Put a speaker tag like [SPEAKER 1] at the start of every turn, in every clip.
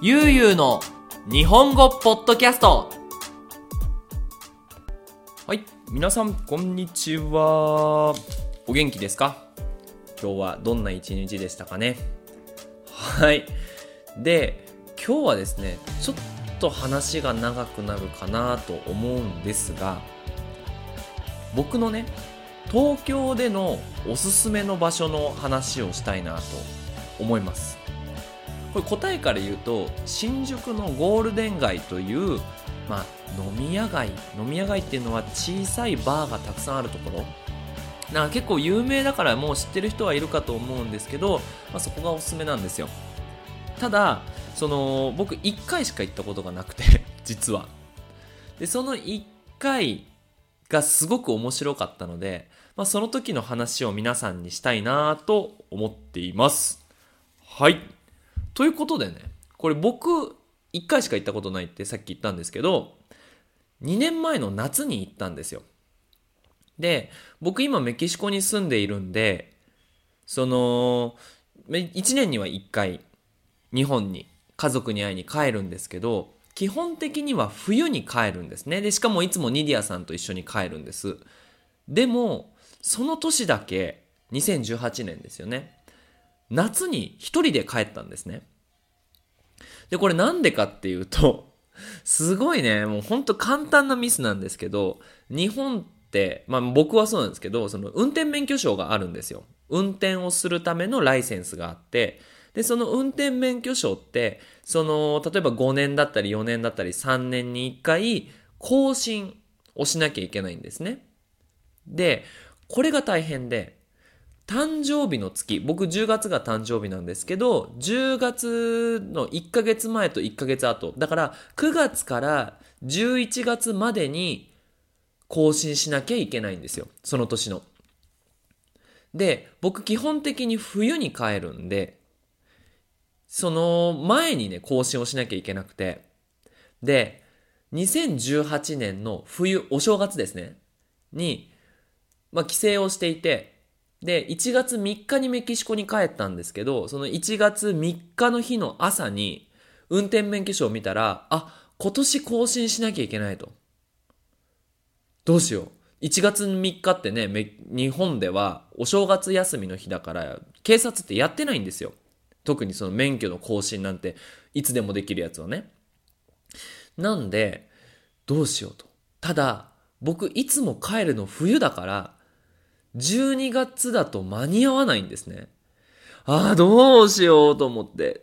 [SPEAKER 1] ゆうゆうの日本語ポッドキャスト。はい皆さんこんにちは。お元気ですか？今日はどんな一日でしたかね？はい。で今日はですねちょっと話が長くなるかなと思うんですが僕のね東京でのおすすめの場所の話をしたいなと思います。これ答えから言うと新宿のゴールデン街という、まあ、飲み屋街。飲み屋街っていうのは小さいバーがたくさんあるところ。な結構有名だからもう知ってる人はいるかと思うんですけど、まあ、そこがおすすめなんですよ。ただその僕1回しか行ったことがなくて 実は。でその1回がすごく面白かったので、まあ、その時の話を皆さんにしたいなと思っています。はい。ということでねこれ僕1回しか行ったことないってさっき言ったんですけど2年前の夏に行ったんですよ。で僕今メキシコに住んでいるんでその1年には1回日本に家族に会いに帰るんですけど基本的には冬に帰るんですね。でしかもいつもニディアさんと一緒に帰るんです。でもその年だけ2018年ですよね。夏に一人で帰ったんですね。で、これなんでかっていうと、すごいね、もうほんと簡単なミスなんですけど、日本って、まあ僕はそうなんですけど、その運転免許証があるんですよ。運転をするためのライセンスがあって、で、その運転免許証って、その、例えば5年だったり4年だったり3年に1回更新をしなきゃいけないんですね。で、これが大変で、誕生日の月、僕10月が誕生日なんですけど、10月の1ヶ月前と1ヶ月後、だから9月から11月までに更新しなきゃいけないんですよ。その年の。で、僕基本的に冬に帰るんで、その前にね、更新をしなきゃいけなくて、で、2018年の冬、お正月ですね、に、まあ、帰省をしていて、で、1月3日にメキシコに帰ったんですけど、その1月3日の日の朝に、運転免許証を見たら、あ、今年更新しなきゃいけないと。どうしよう。1月3日ってね、日本ではお正月休みの日だから、警察ってやってないんですよ。特にその免許の更新なんて、いつでもできるやつはね。なんで、どうしようと。ただ、僕いつも帰るの冬だから、12月だと間に合わないんですね。ああ、どうしようと思って。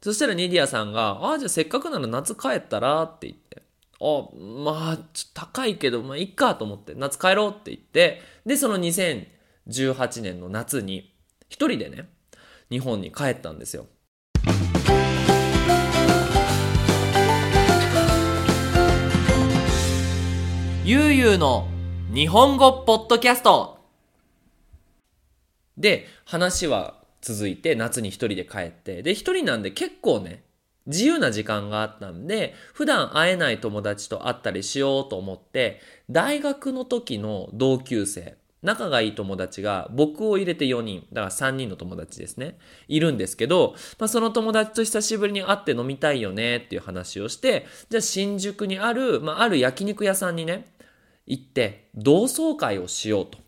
[SPEAKER 1] そしたらニディアさんが、ああ、じゃあせっかくなら夏帰ったらって言って。あ、まあ、ちょっと高いけど、まあいっかと思って、夏帰ろうって言って、で、その2018年の夏に、一人でね、日本に帰ったんですよ。ゆうゆうの日本語ポッドキャストで、話は続いて夏に一人で帰って、で、一人なんで結構ね、自由な時間があったんで、普段会えない友達と会ったりしようと思って、大学の時の同級生、仲がいい友達が僕を入れて4人、だから3人の友達ですね、いるんですけど、まあ、その友達と久しぶりに会って飲みたいよねっていう話をして、じゃあ新宿にある、まあ、ある焼肉屋さんにね、行って同窓会をしようと。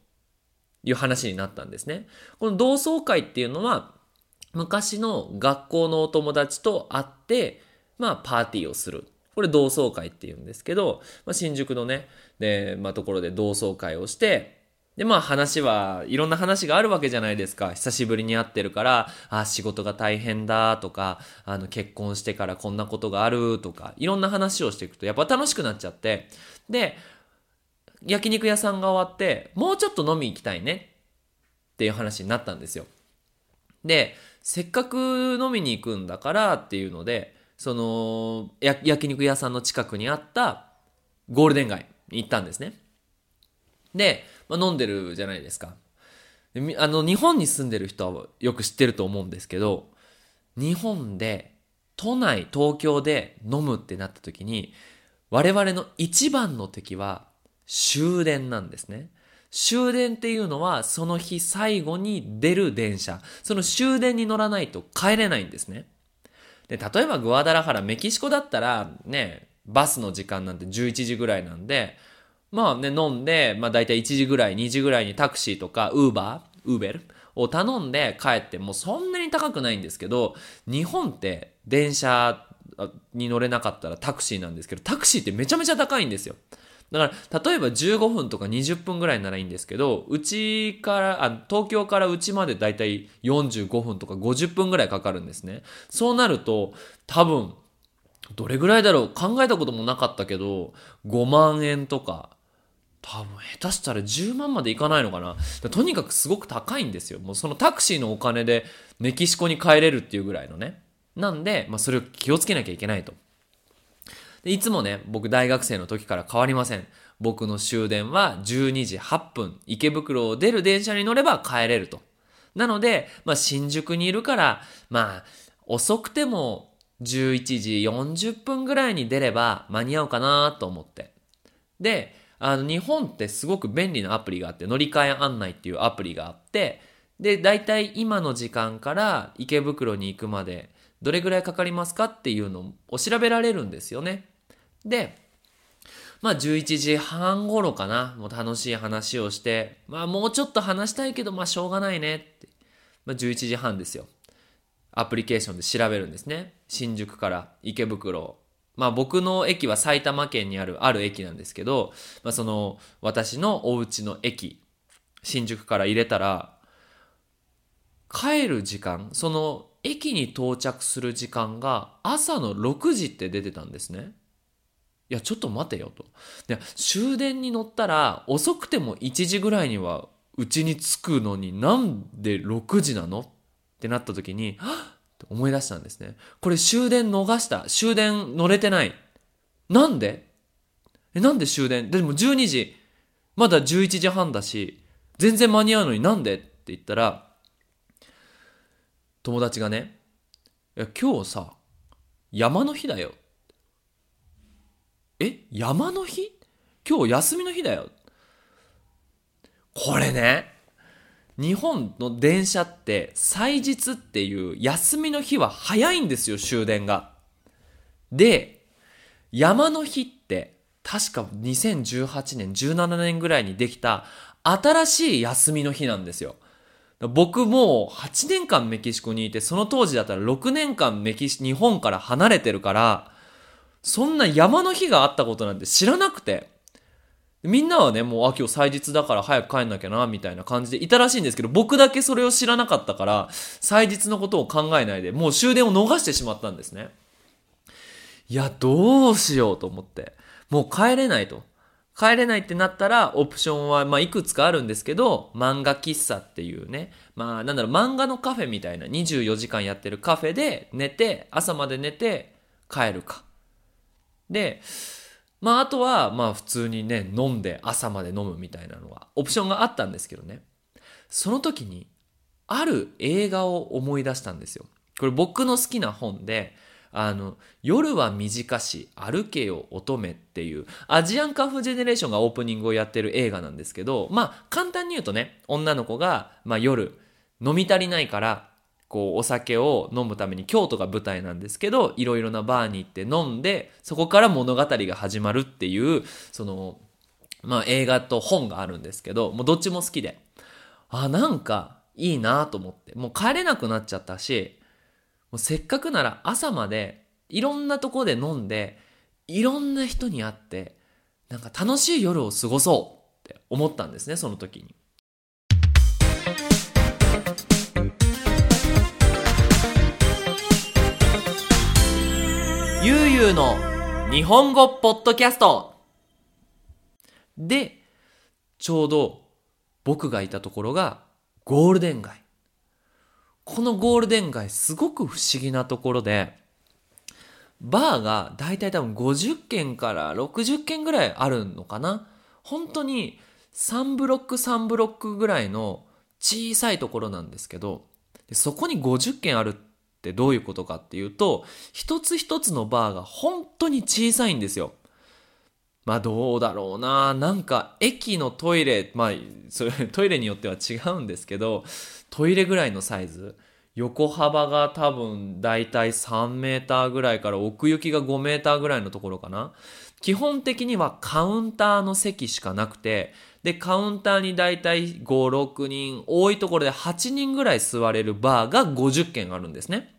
[SPEAKER 1] いう話になったんですね。この同窓会っていうのは、昔の学校のお友達と会って、まあ、パーティーをする。これ同窓会って言うんですけど、まあ、新宿のね、で、まあ、ところで同窓会をして、で、まあ話は、いろんな話があるわけじゃないですか。久しぶりに会ってるから、あ、仕事が大変だとか、あの、結婚してからこんなことがあるとか、いろんな話をしていくと、やっぱ楽しくなっちゃって、で、焼肉屋さんが終わって、もうちょっと飲み行きたいねっていう話になったんですよ。で、せっかく飲みに行くんだからっていうので、その、焼肉屋さんの近くにあったゴールデン街に行ったんですね。で、まあ、飲んでるじゃないですか。あの、日本に住んでる人はよく知ってると思うんですけど、日本で、都内、東京で飲むってなった時に、我々の一番の敵は終電なんですね。終電っていうのはその日最後に出る電車。その終電に乗らないと帰れないんですね。で、例えばグアダラハラ、メキシコだったら、ね、バスの時間なんて11時ぐらいなんで、まあね、飲んで、まあ大体1時ぐらい、2時ぐらいにタクシーとか、ウーバー、ウーベルを頼んで帰ってもそんなに高くないんですけど、日本って電車に乗れなかったらタクシーなんですけど、タクシーってめちゃめちゃ高いんですよ。だから、例えば15分とか20分ぐらいならいいんですけど、うちから、あ、東京からうちまでだいたい45分とか50分ぐらいかかるんですね。そうなると、多分、どれぐらいだろう考えたこともなかったけど、5万円とか、多分下手したら10万までいかないのかな。とにかくすごく高いんですよ。もうそのタクシーのお金でメキシコに帰れるっていうぐらいのね。なんで、まあそれを気をつけなきゃいけないと。でいつもね、僕大学生の時から変わりません。僕の終電は12時8分、池袋を出る電車に乗れば帰れると。なので、まあ新宿にいるから、まあ遅くても11時40分ぐらいに出れば間に合うかなと思って。で、あの日本ってすごく便利なアプリがあって、乗り換え案内っていうアプリがあって、で、大体今の時間から池袋に行くまでどれぐらいかかりますかっていうのを調べられるんですよね。で、まあ11時半頃かな、もう楽しい話をして、まあもうちょっと話したいけど、まあしょうがないねって。まあ11時半ですよ。アプリケーションで調べるんですね。新宿から池袋。まあ僕の駅は埼玉県にあるある駅なんですけど、まあその私のお家の駅、新宿から入れたら、帰る時間、その駅に到着する時間が朝の6時って出てたんですね。いや、ちょっと待てよと。で、終電に乗ったら遅くても1時ぐらいにはうちに着くのになんで6時なの？ってなった時に、はっって思い出したんですね。これ終電逃した。終電乗れてない。なんで？え、なんで終電？でも12時、まだ11時半だし、全然間に合うのになんで？って言ったら、友達がね、いや、今日さ、山の日だよ。え山の日？今日休みの日だよ。これね、日本の電車って祭日っていう休みの日は早いんですよ、終電が。で、山の日って確か2018年、17年ぐらいにできた新しい休みの日なんですよ。僕もう8年間メキシコにいて、その当時だったら6年間メキシ、日本から離れてるから、そんな山の日があったことなんて知らなくて。みんなはね、もう、あ、今日祭日だから早く帰んなきゃな、みたいな感じでいたらしいんですけど、僕だけそれを知らなかったから、祭日のことを考えないで、もう終電を逃してしまったんですね。いや、どうしようと思って。もう帰れないと。帰れないってなったら、オプションは、まあ、いくつかあるんですけど、漫画喫茶っていうね、まあ、なんだろう、漫画のカフェみたいな24時間やってるカフェで寝て、朝まで寝て帰るか。で、まあ、あとは、まあ、普通にね、飲んで朝まで飲むみたいなのが、オプションがあったんですけどね。その時に、ある映画を思い出したんですよ。これ僕の好きな本で、あの、夜は短し、歩けよ乙女っていう、アジアンカフジェネレーションがオープニングをやってる映画なんですけど、まあ、簡単に言うとね、女の子が、まあ夜、飲み足りないから、こう、お酒を飲むために京都が舞台なんですけど、いろいろなバーに行って飲んで、そこから物語が始まるっていう、その、まあ映画と本があるんですけど、もうどっちも好きで。あ、なんかいいなと思って。もう帰れなくなっちゃったし、もうせっかくなら朝までいろんなとこで飲んで、いろんな人に会って、なんか楽しい夜を過ごそうって思ったんですね、その時に。ゆうゆうの日本語ポッドキャストで、ちょうど僕がいたところがゴールデン街。このゴールデン街すごく不思議なところで、バーがだいたい多分50軒から60軒ぐらいあるのかな本当に3ブロック3ブロックぐらいの小さいところなんですけど、そこに50軒あるってってどういうことかっていうと、一つ一つのバーが本当に小さいんですよ。まあどうだろうな。なんか駅のトイレ、まあそれ トイレによっては違うんですけど、トイレぐらいのサイズ。横幅が多分だいたい3メーターぐらいから奥行きが5メーターぐらいのところかな。基本的にはカウンターの席しかなくて、で、カウンターにだいたい5、6人、多いところで8人ぐらい座れるバーが50軒あるんですね。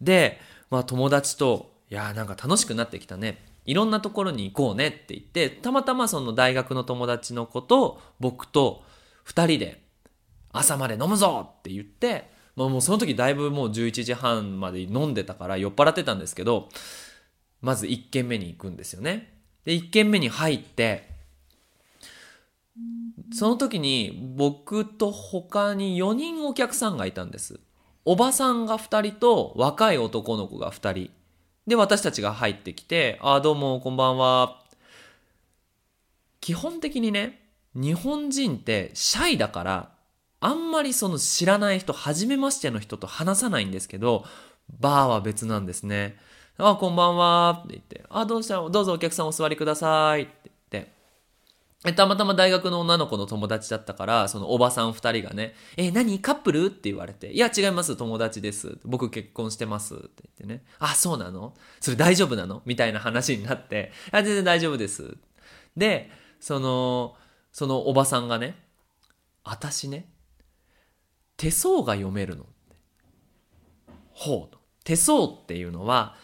[SPEAKER 1] で、まあ友達と、いやーなんか楽しくなってきたね。いろんなところに行こうねって言って、たまたまその大学の友達の子と僕と2人で朝まで飲むぞって言って、まあ、もうその時だいぶもう11時半まで飲んでたから酔っ払ってたんですけど、まず1軒目に行くんですよね。で、1軒目に入って、その時に僕と他に4人お客さんがいたんです。おばさんが2人と若い男の子が2人。で、私たちが入ってきて、あ、あ、どうも、こんばんは。基本的にね、日本人ってシャイだから、あんまりその知らない人、初めましての人と話さないんですけど、バーは別なんですね。あ、こんばんはって言って、あ、どうした？どうぞお客さんお座りくださいって、えたまたま大学の女の子の友達だったから、そのおばさん二人がね、え、何？カップル？って言われて、いや違います、友達です。僕結婚してますって言ってね、あ、そうなの？それ大丈夫なの？みたいな話になって、あ、全然大丈夫です。で、その、そのおばさんがね、私ね、手相が読めるの。ほう。手相っていうのは、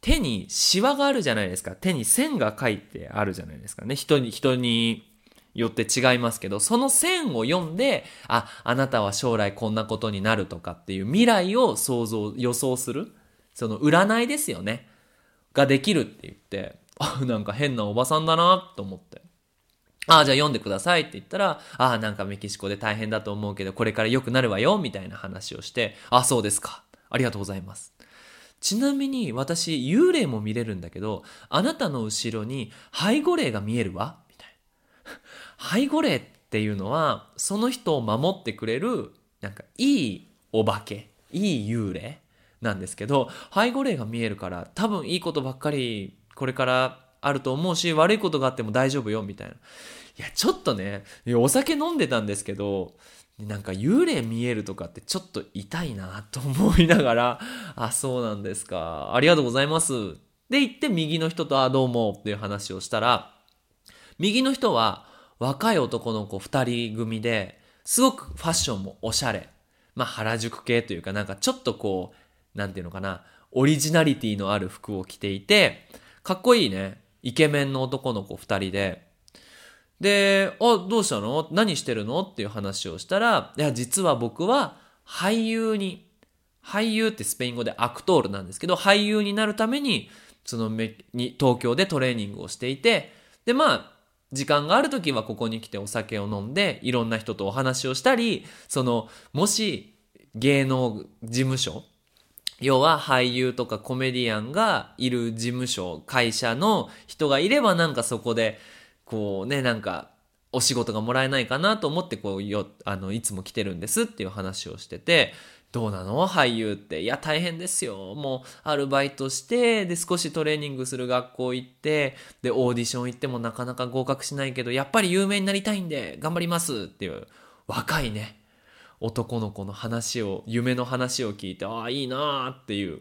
[SPEAKER 1] 手にシワがあるじゃないですか。手に線が書いてあるじゃないですかね。人に、人によって違いますけど、その線を読んで、あ、あなたは将来こんなことになるとかっていう未来を想像、予想する。その占いですよね。ができるって言って、あ、なんか変なおばさんだなと思って。ああ、じゃあ読んでくださいって言ったら、ああ、なんかメキシコで大変だと思うけど、これから良くなるわよ、みたいな話をして、ああ、そうですか。ありがとうございます。ちなみに私、幽霊も見れるんだけど、あなたの後ろに背後霊が見えるわ？みたいな。背後霊っていうのは、その人を守ってくれる、なんかいいお化け、いい幽霊なんですけど、背後霊が見えるから、多分いいことばっかりこれからあると思うし、悪いことがあっても大丈夫よ、みたいな。いや、ちょっとね、お酒飲んでたんですけど、なんか幽霊見えるとかってちょっと痛いなと思いながら、あ、そうなんですか。ありがとうございます。で言って右の人と、あ、どうもっていう話をしたら、右の人は若い男の子二人組で、すごくファッションもおしゃれ。まあ原宿系というかなんかちょっとこう、なんていうのかな、オリジナリティのある服を着ていて、かっこいいね。イケメンの男の子二人で、で、あ、どうしたの？何してるの？っていう話をしたら、いや、実は僕は俳優に、俳優ってスペイン語でアクトールなんですけど、俳優になるために、そのめに東京でトレーニングをしていて、で、まあ、時間がある時はここに来てお酒を飲んで、いろんな人とお話をしたり、その、もし芸能事務所要は俳優とかコメディアンがいる事務所、会社の人がいればなんかそこで、こうね、なんかお仕事がもらえないかなと思ってこうよ、あの、いつも来てるんですっていう話をしてて、どうなの？俳優って。いや、大変ですよ。もう、アルバイトして、で、少しトレーニングする学校行って、で、オーディション行ってもなかなか合格しないけど、やっぱり有名になりたいんで、頑張りますっていう、若いね、男の子の話を、夢の話を聞いて、ああ、いいなーっていう。い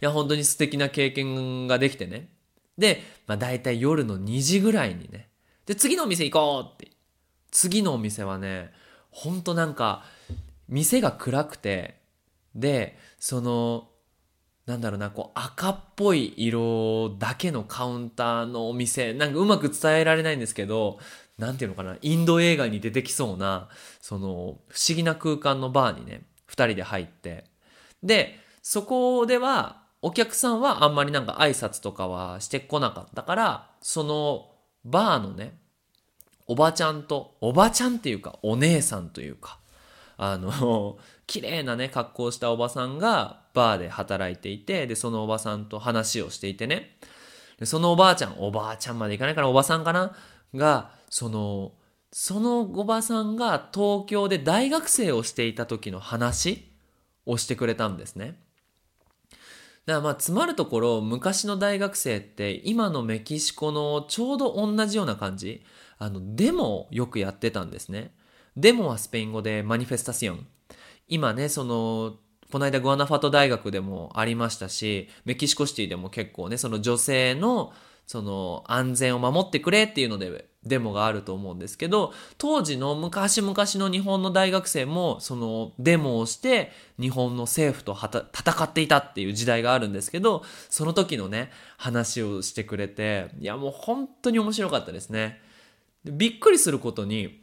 [SPEAKER 1] や、本当に素敵な経験ができてね。で、まあ大体夜の2時ぐらいにね。で、次のお店行こうって。次のお店はね、ほんとなんか、店が暗くて、で、その、なんだろうな、こう赤っぽい色だけのカウンターのお店、なんかうまく伝えられないんですけど、なんていうのかな、インド映画に出てきそうな、その、不思議な空間のバーにね、二人で入って、で、そこでは、お客さんはあんまりなんか挨拶とかはしてこなかったから、その、バーのね、おばちゃんと、おばちゃんっていうか、お姉さんというか、あの、綺麗なね、格好したおばさんがバーで働いていて、で、そのおばさんと話をしていてね、でそのおばあちゃん、おばあちゃんまでいかないからおばさんかな？が、その、そのおばさんが東京で大学生をしていた時の話をしてくれたんですね。だからまあ、詰まるところ、昔の大学生って今のメキシコのちょうど同じような感じ。あの、デモをよくやってたんですね。デモはスペイン語でマニフェスタシオン。今ね、その、この間グアナファト大学でもありましたし、メキシコシティでも結構ね、その女性の、その安全を守ってくれっていうのでデモがあると思うんですけど、当時の昔々の日本の大学生も、そのデモをして日本の政府と戦っていたっていう時代があるんですけど、その時のね、話をしてくれて、いやもう本当に面白かったですね。びっくりすることに、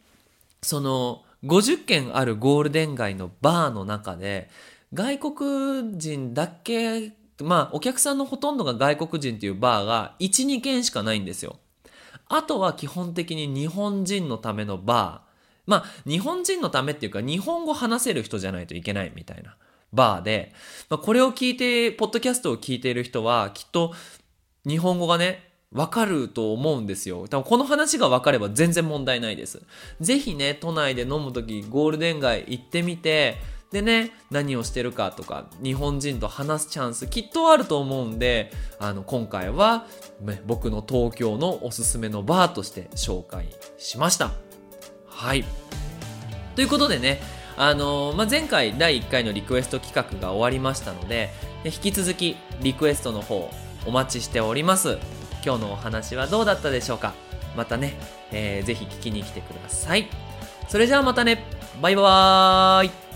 [SPEAKER 1] その50軒あるゴールデン街のバーの中で、外国人だけ、まあお客さんのほとんどが外国人っていうバーが1、2軒しかないんですよ。あとは基本的に日本人のためのバー。まあ日本人のためっていうか日本語話せる人じゃないといけないみたいなバーで、まあ、これを聞いて、ポッドキャストを聞いている人はきっと日本語がね、わかると思うんですよ。多分この話がわかれば全然問題ないです。ぜひね、都内で飲むときゴールデン街行ってみて、でね、何をしてるかとか、日本人と話すチャンスきっとあると思うんで、あの、今回は、ね、僕の東京のおすすめのバーとして紹介しました。はい。ということでね、あのー、まあ、前回第1回のリクエスト企画が終わりましたので、引き続きリクエストの方お待ちしております。今日のお話はどうだったでしょうかまたね、えー、ぜひ聞きに来てください。それじゃあまたね、バイバーイ